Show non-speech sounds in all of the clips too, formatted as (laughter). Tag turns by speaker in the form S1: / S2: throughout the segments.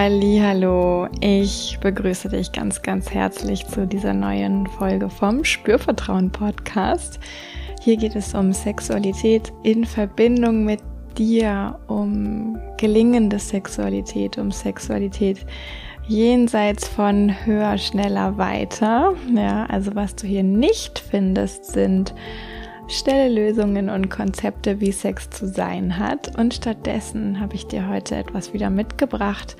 S1: Hallo, ich begrüße dich ganz, ganz herzlich zu dieser neuen Folge vom Spürvertrauen Podcast. Hier geht es um Sexualität in Verbindung mit dir, um gelingende Sexualität, um Sexualität jenseits von höher, schneller, weiter. Ja, also was du hier nicht findest, sind schnelle Lösungen und Konzepte, wie Sex zu sein hat. Und stattdessen habe ich dir heute etwas wieder mitgebracht,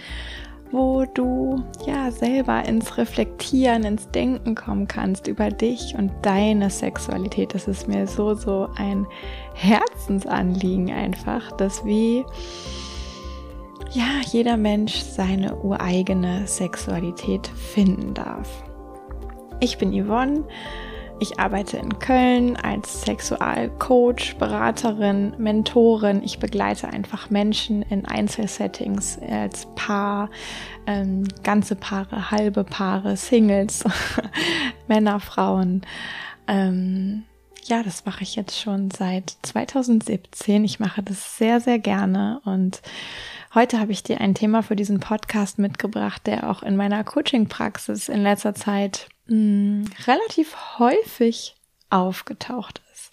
S1: wo du ja selber ins Reflektieren, ins Denken kommen kannst über dich und deine Sexualität. Das ist mir so, so ein Herzensanliegen einfach, dass wie ja, jeder Mensch seine ureigene Sexualität finden darf. Ich bin Yvonne ich arbeite in Köln als Sexualcoach, Beraterin, Mentorin. Ich begleite einfach Menschen in Einzelsettings als Paar, ähm, ganze Paare, halbe Paare, Singles, (laughs) Männer, Frauen. Ähm, ja, das mache ich jetzt schon seit 2017. Ich mache das sehr, sehr gerne und Heute habe ich dir ein Thema für diesen Podcast mitgebracht, der auch in meiner Coaching-Praxis in letzter Zeit mh, hm, relativ häufig aufgetaucht ist.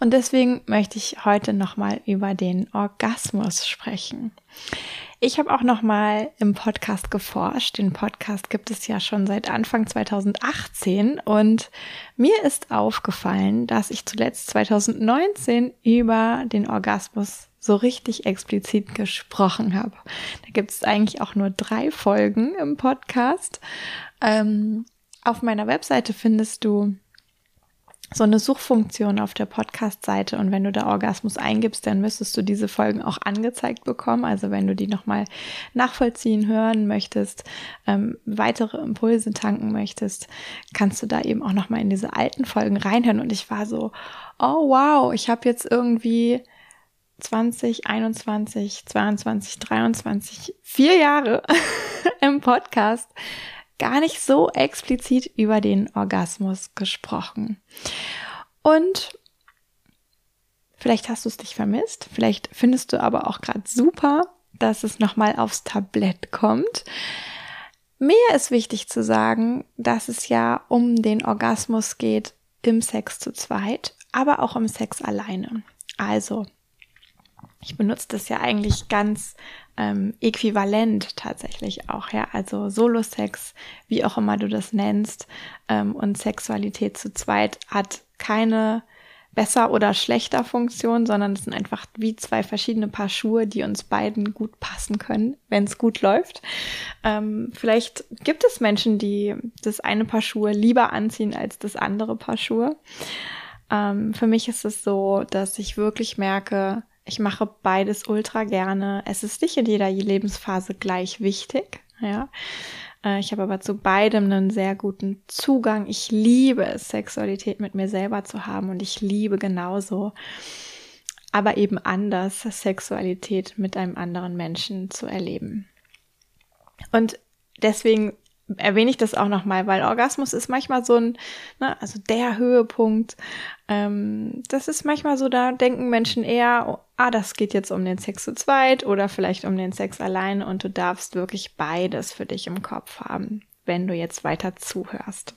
S1: Und deswegen möchte ich heute nochmal über den Orgasmus sprechen. Ich habe auch nochmal im Podcast geforscht. Den Podcast gibt es ja schon seit Anfang 2018 und mir ist aufgefallen, dass ich zuletzt 2019 über den Orgasmus so richtig explizit gesprochen habe. Da gibt es eigentlich auch nur drei Folgen im Podcast. Ähm, auf meiner Webseite findest du so eine Suchfunktion auf der Podcast-Seite und wenn du da Orgasmus eingibst, dann müsstest du diese Folgen auch angezeigt bekommen. Also wenn du die nochmal nachvollziehen, hören möchtest, ähm, weitere Impulse tanken möchtest, kannst du da eben auch nochmal in diese alten Folgen reinhören. Und ich war so, oh wow, ich habe jetzt irgendwie 20, 21, 22, 23, vier Jahre (laughs) im Podcast gar nicht so explizit über den Orgasmus gesprochen. Und vielleicht hast du es dich vermisst, vielleicht findest du aber auch gerade super, dass es nochmal aufs Tablett kommt. Mir ist wichtig zu sagen, dass es ja um den Orgasmus geht im Sex zu zweit, aber auch im Sex alleine. Also ich benutze das ja eigentlich ganz ähm, äquivalent tatsächlich auch, ja. Also Solo-Sex, wie auch immer du das nennst, ähm, und Sexualität zu zweit hat keine besser oder schlechter Funktion, sondern es sind einfach wie zwei verschiedene Paar Schuhe, die uns beiden gut passen können, wenn es gut läuft. Ähm, vielleicht gibt es Menschen, die das eine Paar Schuhe lieber anziehen als das andere Paar Schuhe. Ähm, für mich ist es so, dass ich wirklich merke, ich mache beides ultra gerne. Es ist nicht in jeder Lebensphase gleich wichtig, ja. Äh, ich habe aber zu beidem einen sehr guten Zugang. Ich liebe es, Sexualität mit mir selber zu haben und ich liebe genauso, aber eben anders, Sexualität mit einem anderen Menschen zu erleben. Und deswegen erwähne ich das auch nochmal, weil Orgasmus ist manchmal so ein, ne, also der Höhepunkt. Ähm, das ist manchmal so, da denken Menschen eher, oh, ah, das geht jetzt um den Sex zu zweit oder vielleicht um den Sex alleine und du darfst wirklich beides für dich im Kopf haben, wenn du jetzt weiter zuhörst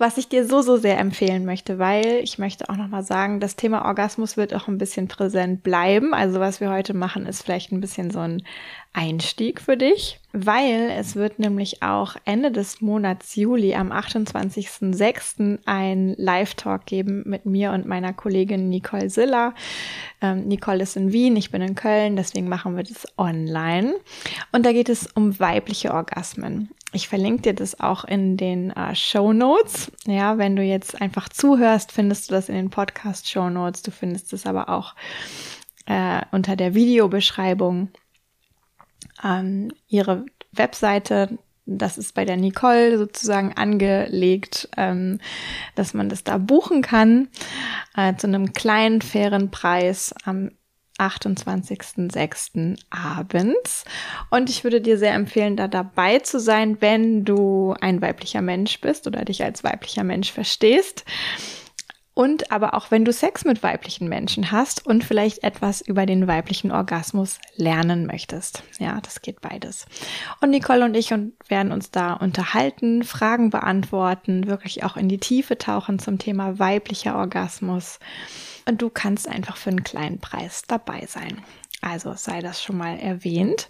S1: was ich dir so, so sehr empfehlen möchte, weil ich möchte auch nochmal sagen, das Thema Orgasmus wird auch ein bisschen präsent bleiben. Also was wir heute machen, ist vielleicht ein bisschen so ein Einstieg für dich, weil es wird nämlich auch Ende des Monats Juli am 28.06. ein Live-Talk geben mit mir und meiner Kollegin Nicole Siller. Ähm, Nicole ist in Wien, ich bin in Köln, deswegen machen wir das online. Und da geht es um weibliche Orgasmen. Ich verlinke dir das auch in den äh, Show Notes. Ja, wenn du jetzt einfach zuhörst, findest du das in den Podcast Show Notes. Du findest es aber auch äh, unter der Videobeschreibung. Ähm, ihre Webseite, das ist bei der Nicole sozusagen angelegt, ähm, dass man das da buchen kann äh, zu einem kleinen fairen Preis am 28.06. abends. Und ich würde dir sehr empfehlen, da dabei zu sein, wenn du ein weiblicher Mensch bist oder dich als weiblicher Mensch verstehst. und aber auch wenn du Sex mit weiblichen Menschen hast und vielleicht etwas über den weiblichen Orgasmus lernen möchtest. Ja, das geht beides. Und Nicole und ich werden uns da unterhalten, Fragen beantworten, wirklich auch in die Tiefe tauchen zum Thema weiblicher Orgasmus. Und du kannst einfach für einen kleinen Preis dabei sein. Also sei das schon mal erwähnt.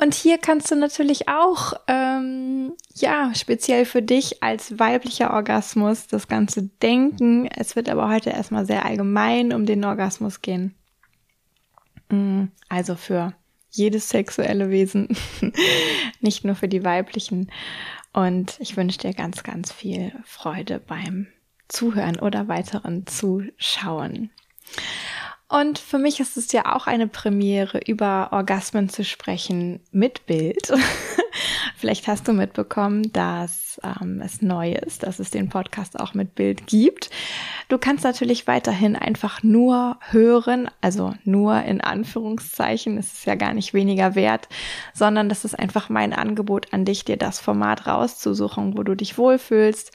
S1: Und hier kannst du natürlich auch, ähm, ja, speziell für dich als weiblicher Orgasmus das Ganze denken. Es wird aber heute erstmal sehr allgemein um den Orgasmus gehen. Mm, also für jedes sexuelle Wesen, (laughs) nicht nur für die weiblichen. Und ich wünsche dir ganz, ganz viel Freude beim Zuhören oder weiteren Zuschauen. Und für mich ist es ja auch eine Premiere, über Orgasmen zu sprechen mit Bild. (laughs) Vielleicht hast du mitbekommen, dass ähm, es neu ist, dass es den Podcast auch mit Bild gibt. Du kannst natürlich weiterhin einfach nur hören, also nur in Anführungszeichen, es ist ja gar nicht weniger wert, sondern das ist einfach mein Angebot an dich, dir das Format rauszusuchen, wo du dich wohlfühlst.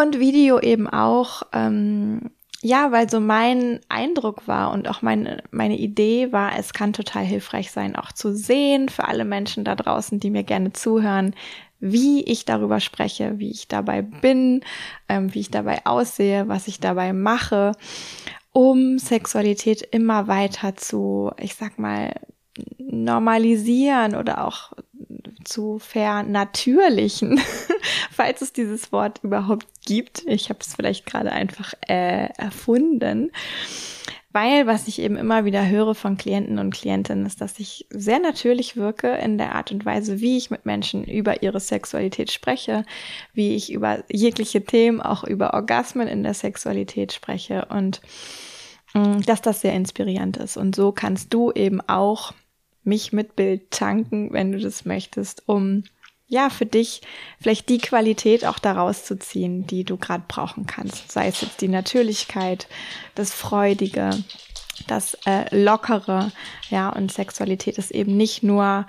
S1: Und Video eben auch. Ähm, ja, weil so mein Eindruck war und auch meine, meine Idee war, es kann total hilfreich sein, auch zu sehen für alle Menschen da draußen, die mir gerne zuhören, wie ich darüber spreche, wie ich dabei bin, ähm, wie ich dabei aussehe, was ich dabei mache, um Sexualität immer weiter zu, ich sag mal, normalisieren oder auch zu vernatürlichen, (laughs) falls es dieses Wort überhaupt gibt. Ich habe es vielleicht gerade einfach äh, erfunden. Weil, was ich eben immer wieder höre von Klienten und Klientinnen, ist, dass ich sehr natürlich wirke in der Art und Weise, wie ich mit Menschen über ihre Sexualität spreche, wie ich über jegliche Themen, auch über Orgasmen in der Sexualität spreche und mm, dass das sehr inspirierend ist. Und so kannst du eben auch mich mit Bild tanken, wenn du das möchtest, um ja für dich vielleicht die Qualität auch daraus zu ziehen, die du gerade brauchen kannst. Sei es jetzt die Natürlichkeit, das Freudige, das äh, Lockere, ja, und Sexualität ist eben nicht nur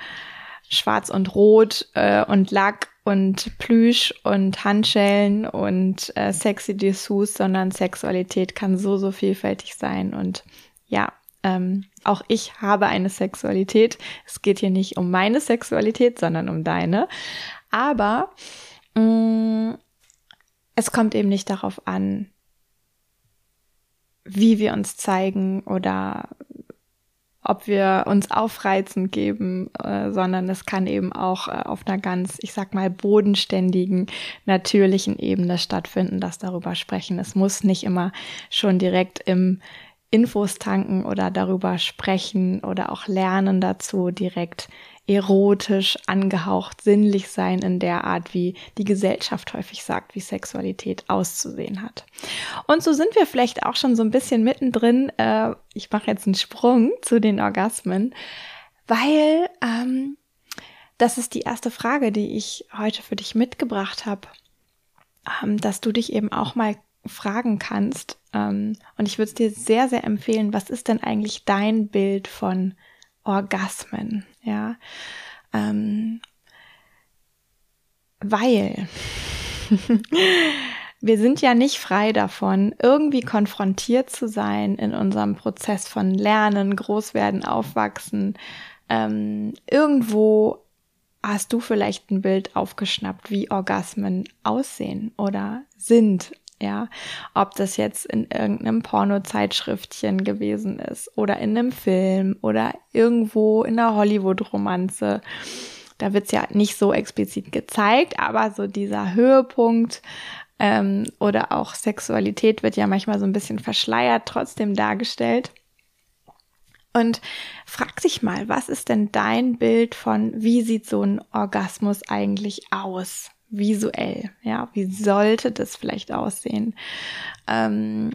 S1: schwarz und rot äh, und Lack und Plüsch und Handschellen und äh, sexy Dessous, sondern Sexualität kann so, so vielfältig sein und ja, ähm, auch ich habe eine Sexualität. Es geht hier nicht um meine Sexualität, sondern um deine. Aber mh, mm, es kommt eben nicht darauf an, wie wir uns zeigen oder ob wir uns aufreizen geben, äh, sondern es kann eben auch äh, auf einer ganz, ich sag mal, bodenständigen, natürlichen Ebene stattfinden, das darüber sprechen. Es muss nicht immer schon direkt im Infos tanken oder darüber sprechen oder auch lernen dazu direkt erotisch angehaucht, sinnlich sein in der Art, wie die Gesellschaft häufig sagt, wie Sexualität auszusehen hat. Und so sind wir vielleicht auch schon so ein bisschen mittendrin. Äh, ich mache jetzt einen Sprung zu den Orgasmen, weil ähm, das ist die erste Frage, die ich heute für dich mitgebracht habe, ähm, dass du dich eben auch mal fragen kannst. Ähm, und ich würde es dir sehr, sehr empfehlen, was ist denn eigentlich dein Bild von Orgasmen? Ja. Ähm, weil (laughs) wir sind ja nicht frei davon, irgendwie konfrontiert zu sein in unserem Prozess von Lernen, Großwerden, Aufwachsen. Ähm, irgendwo hast du vielleicht ein Bild aufgeschnappt, wie Orgasmen aussehen oder sind ja, ob das jetzt in irgendeinem Pornozeitschriftchen gewesen ist oder in einem Film oder irgendwo in einer Hollywood-Romanze. Da wird's ja nicht so explizit gezeigt, aber so dieser Höhepunkt ähm, oder auch Sexualität wird ja manchmal so ein bisschen verschleiert trotzdem dargestellt. Und frag dich mal, was ist denn dein Bild von, wie sieht so ein Orgasmus eigentlich aus? Visuell. Ja, wie sollte das vielleicht aussehen? Ähm,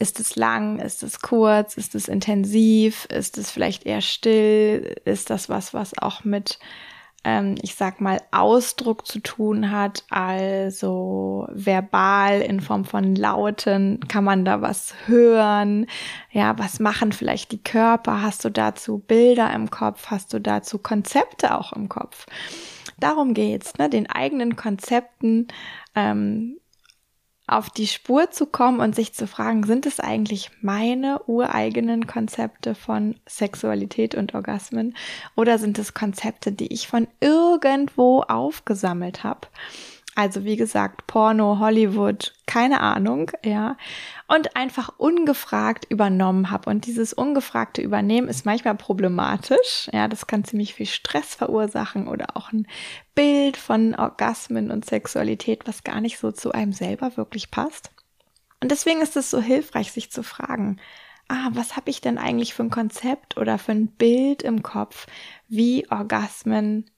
S1: ist es lang? Ist es kurz? Ist es intensiv? Ist es vielleicht eher still? Ist das was, was auch mit, ähm, ich sag mal, Ausdruck zu tun hat? Also verbal in Form von Lauten? Kann man da was hören? Ja, was machen vielleicht die Körper? Hast du dazu Bilder im Kopf? Hast du dazu Konzepte auch im Kopf? Darum geht's, ne? den eigenen Konzepten ähm, auf die Spur zu kommen und sich zu fragen, sind es eigentlich meine ureigenen Konzepte von Sexualität und Orgasmen oder sind es Konzepte, die ich von irgendwo aufgesammelt habe? Also wie gesagt, Porno, Hollywood, keine Ahnung, ja. Und einfach ungefragt übernommen habe. Und dieses ungefragte Übernehmen ist manchmal problematisch. Ja, das kann ziemlich viel Stress verursachen oder auch ein Bild von Orgasmen und Sexualität, was gar nicht so zu einem selber wirklich passt. Und deswegen ist es so hilfreich, sich zu fragen, ah, was habe ich denn eigentlich für ein Konzept oder für ein Bild im Kopf, wie Orgasmen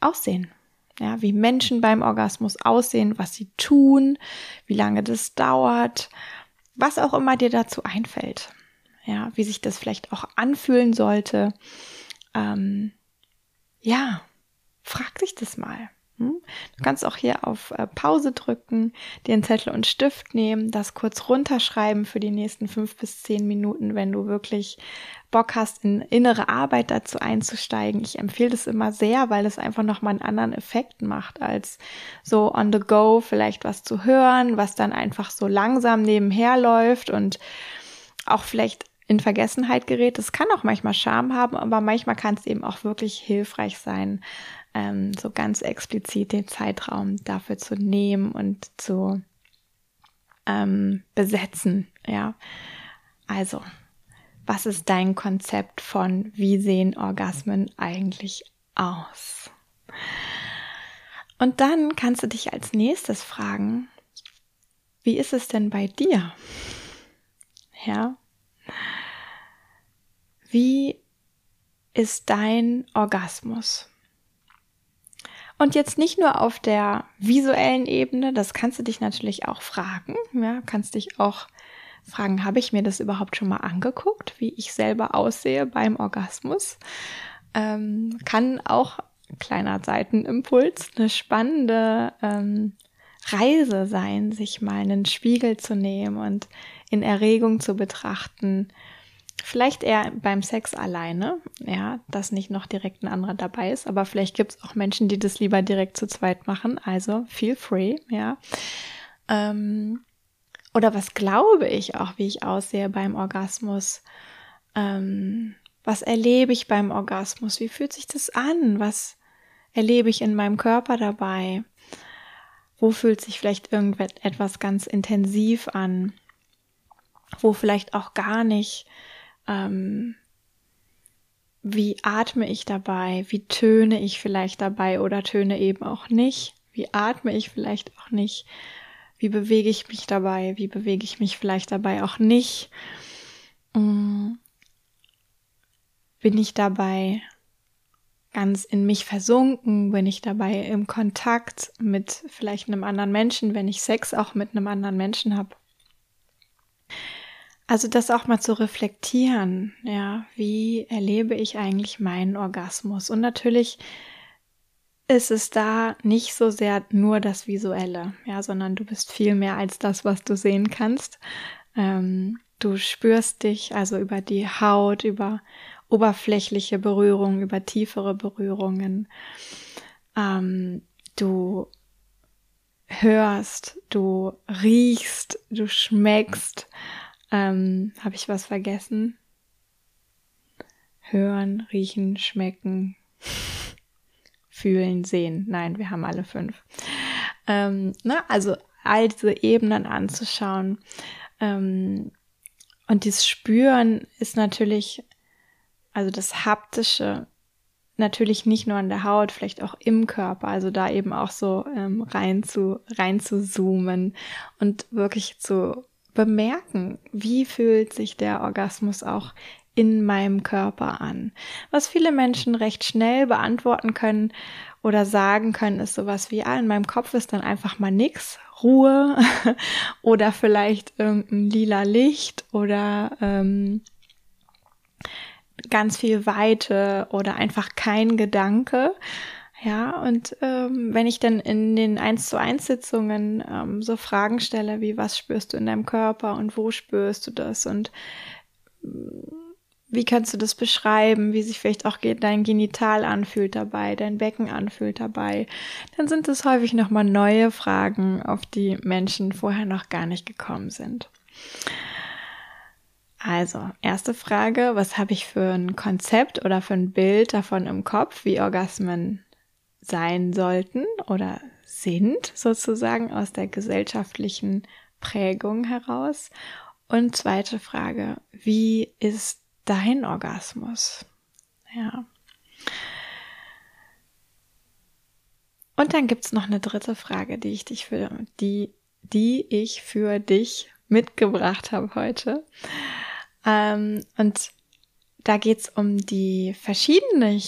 S1: aussehen? Ja, wie Menschen beim Orgasmus aussehen, was sie tun, wie lange das dauert, was auch immer dir dazu einfällt. Ja, wie sich das vielleicht auch anfühlen sollte. Ähm, ja, frag dich das mal. Hm? Du kannst auch hier auf äh, Pause drücken, einen Zettel und Stift nehmen, das kurz runterschreiben für die nächsten fünf bis zehn Minuten, wenn du wirklich Bock hast, in innere Arbeit dazu einzusteigen. Ich empfehle das immer sehr, weil es einfach nochmal einen anderen Effekt macht, als so on the go vielleicht was zu hören, was dann einfach so langsam nebenher läuft und auch vielleicht in Vergessenheit gerät. Das kann auch manchmal Charme haben, aber manchmal kann es eben auch wirklich hilfreich sein, ähm, so ganz explizit den Zeitraum dafür zu nehmen und zu ähm, besetzen. Ja, also, was ist dein Konzept von, wie sehen Orgasmen eigentlich aus? Und dann kannst du dich als nächstes fragen, wie ist es denn bei dir? Ja. Wie ist dein Orgasmus? Und jetzt nicht nur auf der visuellen Ebene, das kannst du dich natürlich auch fragen. Ja, kannst dich auch fragen, habe ich mir das überhaupt schon mal angeguckt, wie ich selber aussehe beim Orgasmus? Ähm, kann auch kleiner Seitenimpuls eine spannende ähm, Reise sein, sich mal einen Spiegel zu nehmen und in Erregung zu betrachten, Vielleicht eher beim Sex alleine, ja, dass nicht noch direkt ein anderer dabei ist, aber vielleicht gibt es auch Menschen, die das lieber direkt zu zweit machen, also feel free, ja. Ähm, oder was glaube ich auch, wie ich aussehe beim Orgasmus? Ähm, was erlebe ich beim Orgasmus? Wie fühlt sich das an? Was erlebe ich in meinem Körper dabei? Wo fühlt sich vielleicht irgendetwas ganz intensiv an? Wo vielleicht auch gar nicht? Ähm, wie atme ich dabei, wie töne ich vielleicht dabei oder töne eben auch nicht, wie atme ich vielleicht auch nicht, wie bewege ich mich dabei, wie bewege ich mich vielleicht dabei auch nicht, ähm, bin ich dabei ganz in mich versunken, bin ich dabei im Kontakt mit vielleicht einem anderen Menschen, wenn ich Sex auch mit einem anderen Menschen habe. Also das auch mal zu reflektieren, ja, wie erlebe ich eigentlich meinen Orgasmus? Und natürlich ist es da nicht so sehr nur das Visuelle, ja, sondern du bist viel mehr als das, was du sehen kannst. Ähm, du spürst dich also über die Haut, über oberflächliche Berührungen, über tiefere Berührungen. Ähm, du hörst, du riechst, du schmeckst. Ähm, Habe ich was vergessen? Hören, riechen, schmecken, fühlen, sehen. Nein, wir haben alle fünf. Ähm, ne? Also all diese Ebenen anzuschauen. Ähm, und dieses Spüren ist natürlich, also das Haptische, natürlich nicht nur an der Haut, vielleicht auch im Körper. Also da eben auch so ähm, rein zu rein zu zoomen und wirklich zu bemerken, wie fühlt sich der Orgasmus auch in meinem Körper an. Was viele Menschen recht schnell beantworten können oder sagen können, ist sowas wie, ah, in meinem Kopf ist dann einfach mal nix, Ruhe (laughs) oder vielleicht irgendein lila Licht oder ähm, ganz viel Weite oder einfach kein Gedanke. Ja, und ähm, wenn ich dann in den 1 zu 1 Sitzungen ähm, so Fragen stelle, wie was spürst du in deinem Körper und wo spürst du das und wie kannst du das beschreiben, wie sich vielleicht auch dein Genital anfühlt dabei, dein Becken anfühlt dabei, dann sind es häufig nochmal neue Fragen, auf die Menschen vorher noch gar nicht gekommen sind. Also, erste Frage, was habe ich für ein Konzept oder für ein Bild davon im Kopf, wie Orgasmen sein sollten oder sind, sozusagen aus der gesellschaftlichen Prägung heraus? Und zweite Frage, wie ist dein Orgasmus? Ja. Und dann gibt's noch eine dritte Frage, die ich dich für die, die ich für dich mitgebracht habe heute. Ähm, und da geht's um die verschiedene,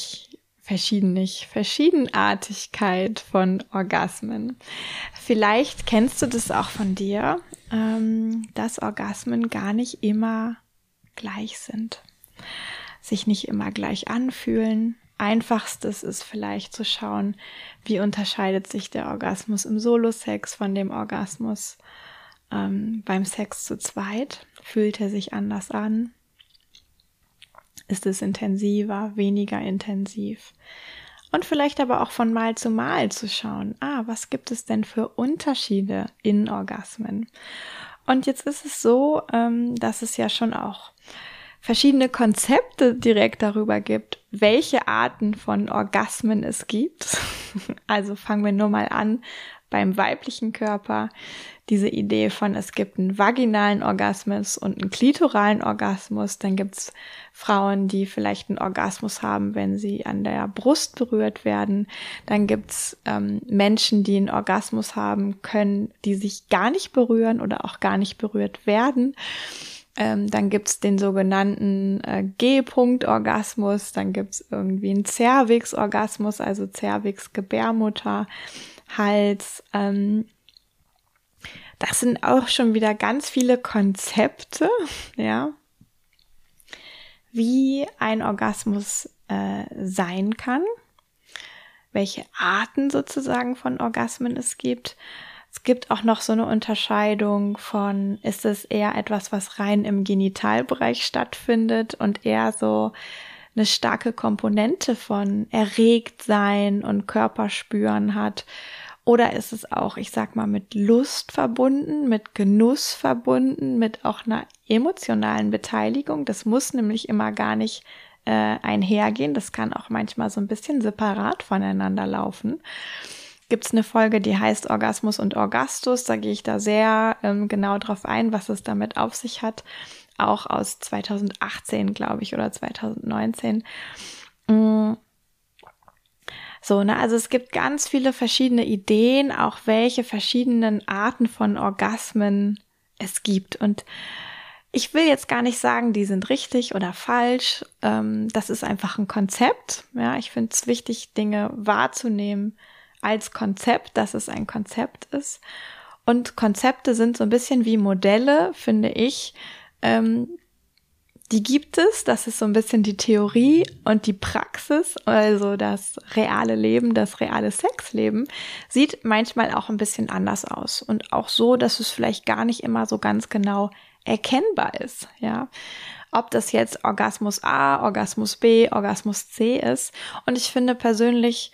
S1: verschiedene, Verschiedenartigkeit von Orgasmen. Vielleicht kennst du das auch von dir, ähm, dass Orgasmen gar nicht immer gleich sind, sich nicht immer gleich anfühlen. Einfachstes ist vielleicht zu schauen, wie unterscheidet sich der Orgasmus im Solo-Sex von dem Orgasmus ähm, beim Sex zu zweit. Fühlt er sich anders an? Ist es intensiver, weniger intensiv? Und vielleicht aber auch von Mal zu Mal zu schauen, ah, was gibt es denn für Unterschiede in Orgasmen? Und jetzt ist es so, ähm, dass es ja schon auch verschiedene Konzepte direkt darüber gibt, welche Arten von Orgasmen es gibt. (laughs) Also fangen wir nur mal an beim weiblichen Körper diese Idee von, es gibt einen vaginalen Orgasmus und einen klitoralen Orgasmus. Dann gibt's Frauen, die vielleicht einen Orgasmus haben, wenn sie an der Brust berührt werden. Dann gibt's ähm, Menschen, die einen Orgasmus haben können, die sich gar nicht berühren oder auch gar nicht berührt werden. Ähm, dann gibt's den sogenannten äh, G-Punkt-Orgasmus, dann gibt's irgendwie einen Cervix-Orgasmus, also Cervix-Gebärmutter. Hals. Ähm, das sind auch schon wieder ganz viele Konzepte, (laughs) ja, wie ein Orgasmus äh, sein kann, welche Arten sozusagen von Orgasmen es gibt. Es gibt auch noch so eine Unterscheidung von, ist es eher etwas, was rein im Genitalbereich stattfindet und eher so eine starke Komponente von erregt sein und Körperspüren hat oder ist es auch, ich sag mal, mit Lust verbunden, mit Genuss verbunden, mit auch einer emotionalen Beteiligung? Das muss nämlich immer gar nicht äh, einhergehen. Das kann auch manchmal so ein bisschen separat voneinander laufen. Gibt es eine Folge, die heißt Orgasmus und Orgastus. Da gehe ich da sehr ähm, genau drauf ein, was es damit auf sich hat. Auch aus 2018, glaube ich, oder 2019. Mm so, ne, also es gibt ganz viele verschiedene Ideen, auch welche verschiedenen Arten von Orgasmen es gibt. Und ich will jetzt gar nicht sagen, die sind richtig oder falsch. Ähm, das ist einfach ein Konzept. Ja, ich finde es wichtig, Dinge wahrzunehmen als Konzept, dass es ein Konzept ist. Und Konzepte sind so ein bisschen wie Modelle, finde ich, ähm, die gibt es. Das ist so ein bisschen die Theorie und die Praxis, also das reale Leben, das reale Sexleben, sieht manchmal auch ein bisschen anders aus. Und auch so, dass es vielleicht gar nicht immer so ganz genau erkennbar ist, ja. Ob das jetzt Orgasmus A, Orgasmus B, Orgasmus C ist. Und ich finde persönlich,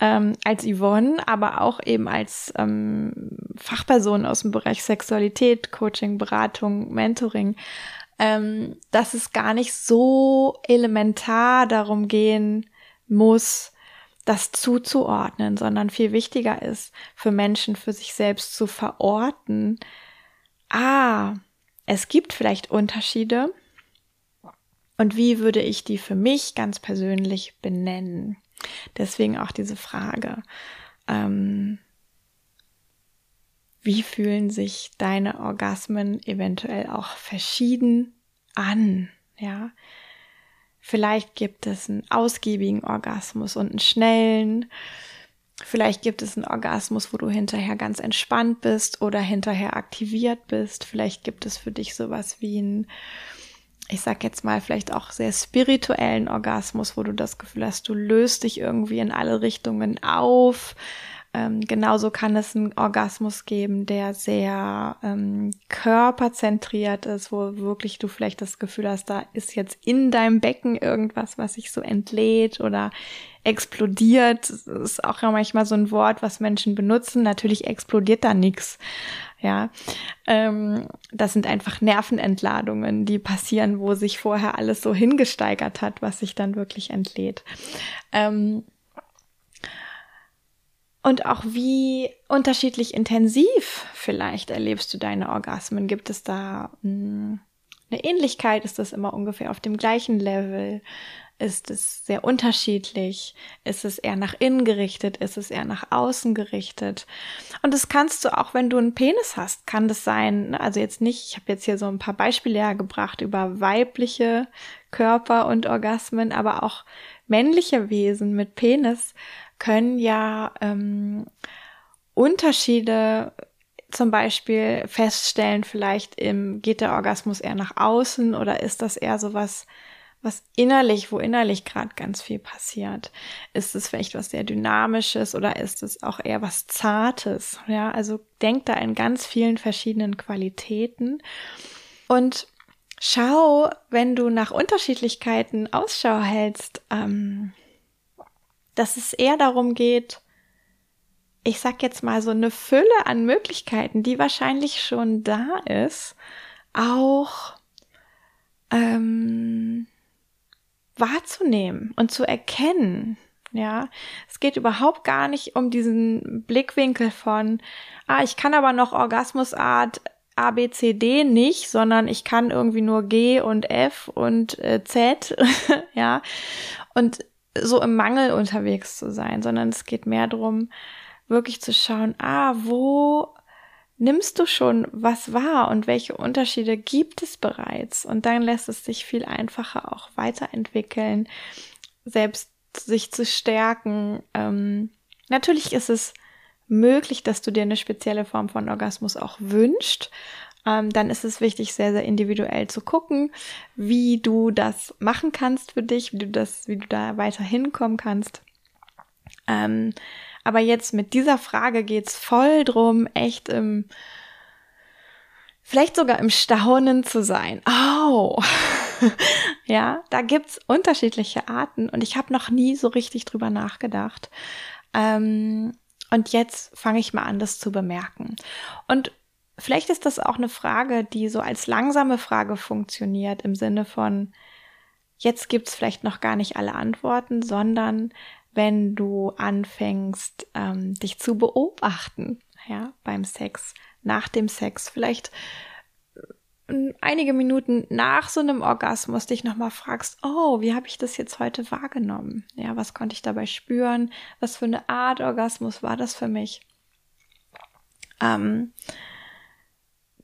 S1: ähm, als Yvonne, aber auch eben als ähm, Fachperson aus dem Bereich Sexualität, Coaching, Beratung, Mentoring, ähm, dass es gar nicht so elementar darum gehen muss, das zuzuordnen, sondern viel wichtiger ist für Menschen für sich selbst zu verorten. Ah, es gibt vielleicht Unterschiede. Und wie würde ich die für mich ganz persönlich benennen? Deswegen auch diese Frage. Ähm, wie fühlen sich deine Orgasmen eventuell auch verschieden an, ja? Vielleicht gibt es einen ausgiebigen Orgasmus und einen schnellen. Vielleicht gibt es einen Orgasmus, wo du hinterher ganz entspannt bist oder hinterher aktiviert bist. Vielleicht gibt es für dich sowas wie einen, ich sag jetzt mal, vielleicht auch sehr spirituellen Orgasmus, wo du das Gefühl hast, du löst dich irgendwie in alle Richtungen auf Ähm, genauso kann es einen Orgasmus geben, der sehr ähm, körperzentriert ist, wo wirklich du vielleicht das Gefühl hast, da ist jetzt in deinem Becken irgendwas, was sich so entlädt oder explodiert. Das ist auch manchmal so ein Wort, was Menschen benutzen. Natürlich explodiert da nichts. Ja, ähm, das sind einfach Nervenentladungen, die passieren, wo sich vorher alles so hingesteigert hat, was sich dann wirklich entlädt. Ähm, und auch wie unterschiedlich intensiv vielleicht erlebst du deine Orgasmen. Gibt es da mh, hm, eine Ähnlichkeit? Ist das immer ungefähr auf dem gleichen Level? Ist es sehr unterschiedlich? Ist es eher nach innen gerichtet? Ist es eher nach außen gerichtet? Und das kannst du auch, wenn du einen Penis hast, kann das sein. Ne? Also jetzt nicht, ich habe jetzt hier so ein paar Beispiele hergebracht über weibliche Körper und Orgasmen, aber auch männliche Wesen mit Penis können ja ähm, Unterschiede zum Beispiel feststellen, vielleicht im, geht der Orgasmus eher nach außen oder ist das eher so was, was innerlich, wo innerlich gerade ganz viel passiert? Ist es vielleicht was sehr Dynamisches oder ist es auch eher was Zartes? Ja, also denk da in ganz vielen verschiedenen Qualitäten und schau, wenn du nach Unterschiedlichkeiten Ausschau hältst, ähm, dass es eher darum geht, ich sag jetzt mal so eine Fülle an Möglichkeiten, die wahrscheinlich schon da ist, auch ähm, wahrzunehmen und zu erkennen. Ja, es geht überhaupt gar nicht um diesen Blickwinkel von, ah, ich kann aber noch Orgasmusart A, B, C, D nicht, sondern ich kann irgendwie nur G und F und äh, Z, (laughs) ja, und so im Mangel unterwegs zu sein, sondern es geht mehr darum, wirklich zu schauen, ah, wo nimmst du schon was wahr und welche Unterschiede gibt es bereits? Und dann lässt es sich viel einfacher auch weiterentwickeln, selbst sich zu stärken. Ähm, natürlich ist es möglich, dass du dir eine spezielle Form von Orgasmus auch wünscht. Ähm, dann ist es wichtig, sehr, sehr individuell zu gucken, wie du das machen kannst für dich, wie du das, wie du da weiter hinkommen kannst. Ähm, aber jetzt mit dieser Frage geht's voll drum, echt im, vielleicht sogar im Staunen zu sein. Oh, (laughs) ja, da gibt's unterschiedliche Arten und ich habe noch nie so richtig drüber nachgedacht. Ähm, und jetzt fange ich mal an, das zu bemerken. Und vielleicht ist das auch eine Frage, die so als langsame Frage funktioniert, im Sinne von, jetzt gibt's vielleicht noch gar nicht alle Antworten, sondern wenn du anfängst, ähm, dich zu beobachten, ja, beim Sex, nach dem Sex, vielleicht äh, einige Minuten nach so einem Orgasmus dich nochmal fragst, oh, wie habe ich das jetzt heute wahrgenommen? Ja, was konnte ich dabei spüren? Was für eine Art Orgasmus war das für mich? Ähm,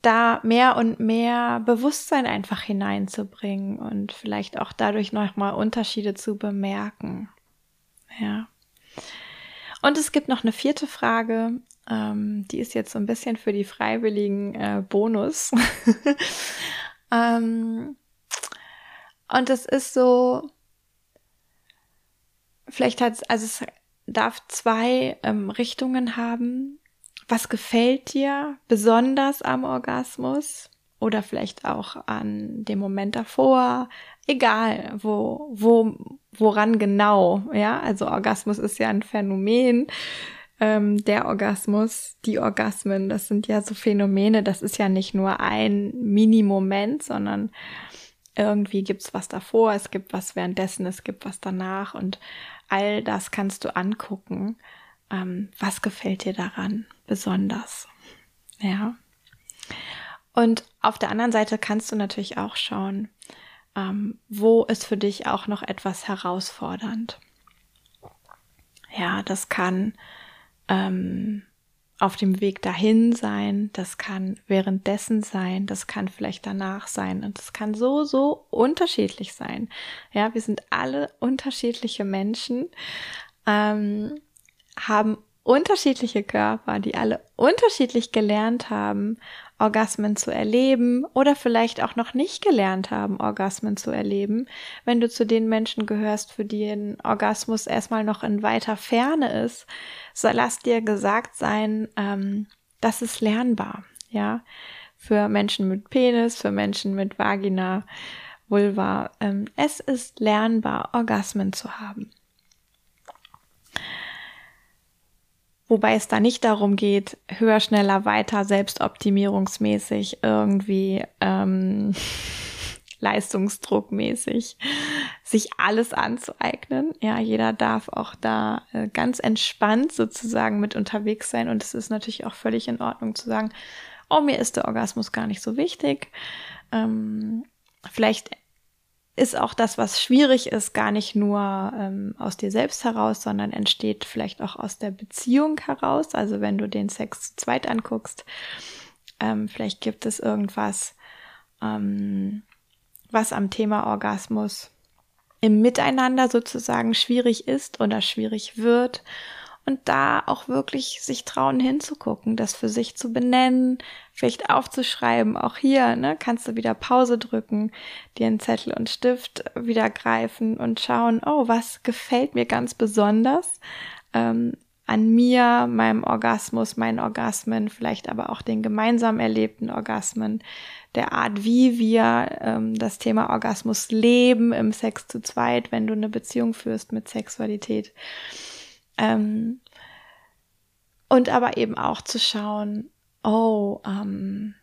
S1: da mehr und mehr Bewusstsein einfach hineinzubringen und vielleicht auch dadurch nochmal Unterschiede zu bemerken. Ja. Und es gibt noch eine vierte Frage, ähm, die ist jetzt so ein bisschen für die freiwilligen äh, Bonus. (laughs) ähm, und das ist so, vielleicht hat es, also es darf zwei ähm, Richtungen haben. Was gefällt dir besonders am Orgasmus? Oder vielleicht auch an dem Moment davor, egal, wo, wo, woran genau, ja, also Orgasmus ist ja ein Phänomen, ähm, der Orgasmus, die Orgasmen, das sind ja so Phänomene, das ist ja nicht nur ein Mini-Moment, sondern irgendwie gibt's was davor, es gibt was währenddessen, es gibt was danach und all das kannst du angucken. Ähm, was gefällt dir daran besonders? Ja. Und auf der anderen Seite kannst du natürlich auch schauen, ähm, wo ist für dich auch noch etwas herausfordernd. Ja, das kann ähm, auf dem Weg dahin sein, das kann währenddessen sein, das kann vielleicht danach sein und es kann so, so unterschiedlich sein. Ja, wir sind alle unterschiedliche Menschen, ähm, haben unterschiedliche Körper, die alle unterschiedlich gelernt haben, Orgasmen zu erleben oder vielleicht auch noch nicht gelernt haben, Orgasmen zu erleben. Wenn du zu den Menschen gehörst, für die ein Orgasmus erstmal noch in weiter Ferne ist, so lass dir gesagt sein, ähm, das ist lernbar, ja. Für Menschen mit Penis, für Menschen mit Vagina, Vulva. Ähm, es ist lernbar, Orgasmen zu haben. Wobei es da nicht darum geht, höher, schneller, weiter, selbstoptimierungsmäßig irgendwie ähm, (laughs) leistungsdruckmäßig sich alles anzueignen. Ja, jeder darf auch da äh, ganz entspannt sozusagen mit unterwegs sein und es ist natürlich auch völlig in Ordnung zu sagen, oh, mir ist der Orgasmus gar nicht so wichtig. Ähm, vielleicht ist auch das, was schwierig ist, gar nicht nur ähm, aus dir selbst heraus, sondern entsteht vielleicht auch aus der Beziehung heraus. Also wenn du den Sex zu zweit anguckst, ähm, vielleicht gibt es irgendwas, ähm, was am Thema Orgasmus im Miteinander sozusagen schwierig ist oder schwierig wird und da auch wirklich sich trauen hinzugucken, das für sich zu benennen, vielleicht aufzuschreiben. Auch hier ne, kannst du wieder Pause drücken, dir einen Zettel und Stift wieder greifen und schauen, oh, was gefällt mir ganz besonders ähm, an mir, meinem Orgasmus, meinen Orgasmen, vielleicht aber auch den gemeinsam erlebten Orgasmen, der Art, wie wir ähm, das Thema Orgasmus leben im Sex zu zweit, wenn du eine Beziehung führst mit Sexualität. Ähm, und aber eben auch zu schauen, oh, ähm,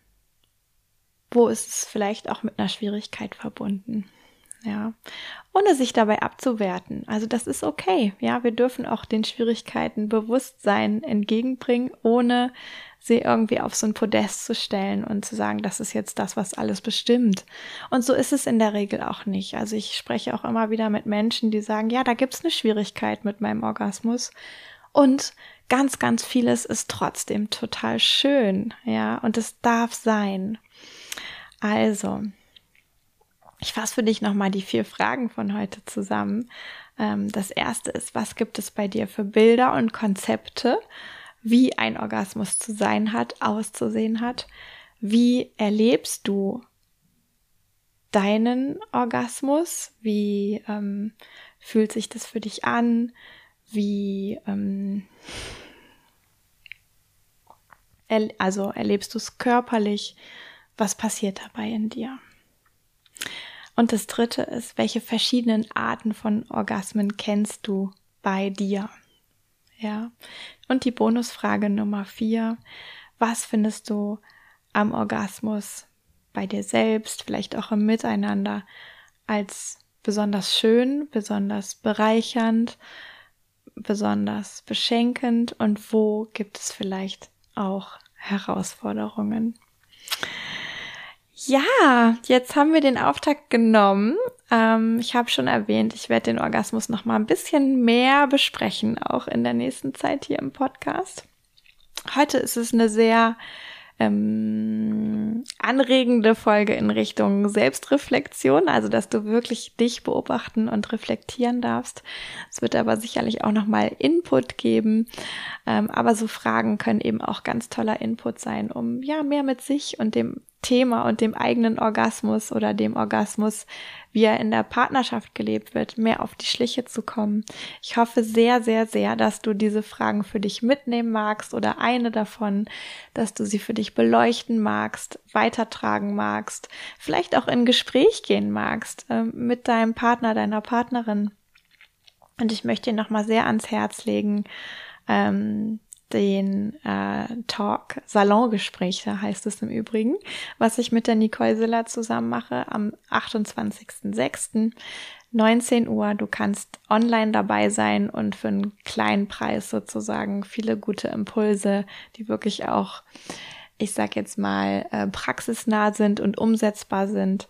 S1: wo ist es vielleicht auch mit einer Schwierigkeit verbunden? Ja, ohne sich dabei abzuwerten. Also das ist okay. Ja, wir dürfen auch den Schwierigkeiten Bewusstsein entgegenbringen, ohne sie irgendwie auf so ein Podest zu stellen und zu sagen, das ist jetzt das, was alles bestimmt. Und so ist es in der Regel auch nicht. Also ich spreche auch immer wieder mit Menschen, die sagen, ja, da gibt's eine Schwierigkeit mit meinem Orgasmus. Und ganz, ganz vieles ist trotzdem total schön. Ja, und es darf sein. Also, ich fasse für dich nochmal die vier Fragen von heute zusammen. Ähm, das erste ist, was gibt es bei dir für Bilder und Konzepte? Wie ein Orgasmus zu sein hat, auszusehen hat. Wie erlebst du deinen Orgasmus? Wie ähm, fühlt sich das für dich an? Wie ähm, er, also erlebst du es körperlich? Was passiert dabei in dir? Und das dritte ist, welche verschiedenen Arten von Orgasmen kennst du bei dir? Ja. Und die Bonusfrage Nummer vier. Was findest du am Orgasmus bei dir selbst, vielleicht auch im Miteinander als besonders schön, besonders bereichernd, besonders beschenkend und wo gibt es vielleicht auch Herausforderungen? Ja, jetzt haben wir den Auftakt genommen. Ähm, ich habe schon erwähnt, ich werde den Orgasmus noch mal ein bisschen mehr besprechen, auch in der nächsten Zeit hier im Podcast. Heute ist es eine sehr ähm, anregende Folge in Richtung Selbstreflexion, also dass du wirklich dich beobachten und reflektieren darfst. Es wird aber sicherlich auch nochmal Input geben, ähm, aber so Fragen können eben auch ganz toller Input sein, um ja mehr mit sich und dem Thema und dem eigenen Orgasmus oder dem Orgasmus, wie er in der Partnerschaft gelebt wird, mehr auf die Schliche zu kommen. Ich hoffe sehr, sehr, sehr, dass du diese Fragen für dich mitnehmen magst oder eine davon, dass du sie für dich beleuchten magst, weitertragen magst, vielleicht auch in Gespräch gehen magst äh, mit deinem Partner, deiner Partnerin. Und ich möchte dir nochmal sehr ans Herz legen, ähm, den äh, Talk Salongespräch, da heißt es im Übrigen, was ich mit der Nicole Siller zusammen mache am 28.06. 19 Uhr. Du kannst online dabei sein und für einen kleinen Preis sozusagen viele gute Impulse, die wirklich auch ich sag jetzt mal, äh, praxisnah sind und umsetzbar sind,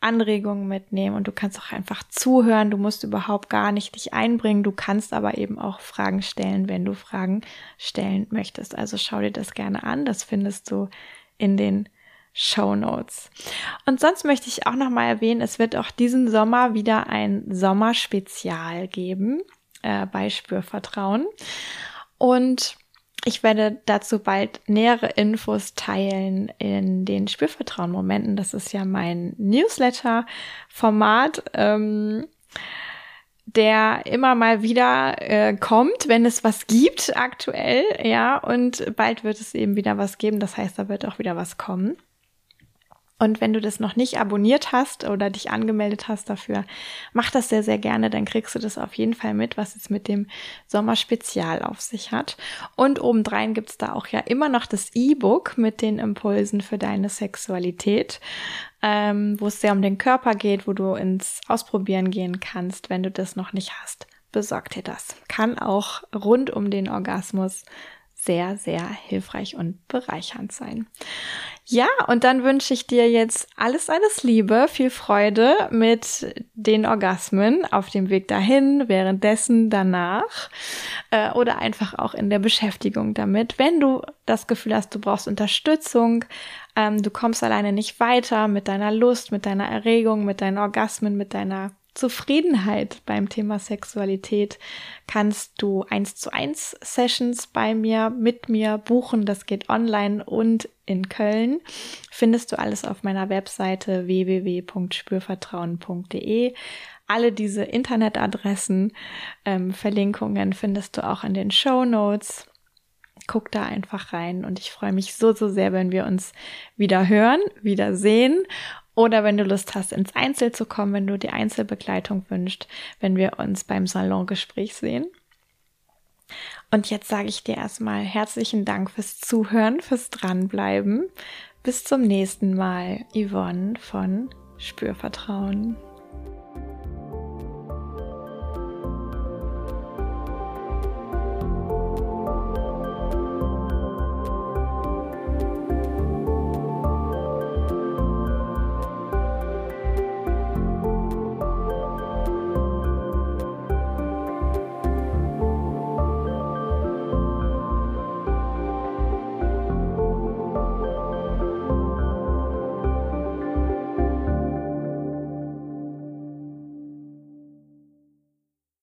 S1: Anregungen mitnehmen und du kannst auch einfach zuhören. Du musst überhaupt gar nicht dich einbringen. Du kannst aber eben auch Fragen stellen, wenn du Fragen stellen möchtest. Also schau dir das gerne an. Das findest du in den Show Notes. Und sonst möchte ich auch noch mal erwähnen, es wird auch diesen Sommer wieder ein Sommerspezial geben äh, bei Spürvertrauen. Und ich werde dazu bald nähere Infos teilen in den Spürvertrauen-Momenten. Das ist ja mein Newsletter-Format, ähm, der immer mal wieder äh, kommt, wenn es was gibt aktuell, ja. Und bald wird es eben wieder was geben. Das heißt, da wird auch wieder was kommen. Und wenn du das noch nicht abonniert hast oder dich angemeldet hast dafür, mach das sehr, sehr gerne. Dann kriegst du das auf jeden Fall mit, was es mit dem Sommerspezial auf sich hat. Und obendrein gibt's da auch ja immer noch das E-Book mit den Impulsen für deine Sexualität, ähm, wo es sehr um den Körper geht, wo du ins Ausprobieren gehen kannst, wenn du das noch nicht hast. Besorg dir das. Kann auch rund um den Orgasmus sehr, sehr hilfreich und bereichernd sein. Ja, und dann wünsche ich dir jetzt alles, alles Liebe, viel Freude mit den Orgasmen auf dem Weg dahin, währenddessen, danach äh, oder einfach auch in der Beschäftigung damit. Wenn du das Gefühl hast, du brauchst Unterstützung, ähm, du kommst alleine nicht weiter mit deiner Lust, mit deiner Erregung, mit deinen Orgasmen, mit deiner Zufriedenheit beim Thema Sexualität kannst du eins zu eins Sessions bei mir, mit mir buchen. Das geht online und in Köln. Findest du alles auf meiner Webseite www.spürvertrauen.de. Alle diese Internetadressen, ähm, Verlinkungen findest du auch in den Show Notes. Guck da einfach rein und ich freue mich so, so sehr, wenn wir uns wieder hören, wieder sehen oder wenn du Lust hast, ins Einzel zu kommen, wenn du die Einzelbegleitung wünschst, wenn wir uns beim Salongespräch sehen. Und jetzt sage ich dir erstmal herzlichen Dank fürs Zuhören, fürs Dranbleiben. Bis zum nächsten Mal, Yvonne von Spürvertrauen.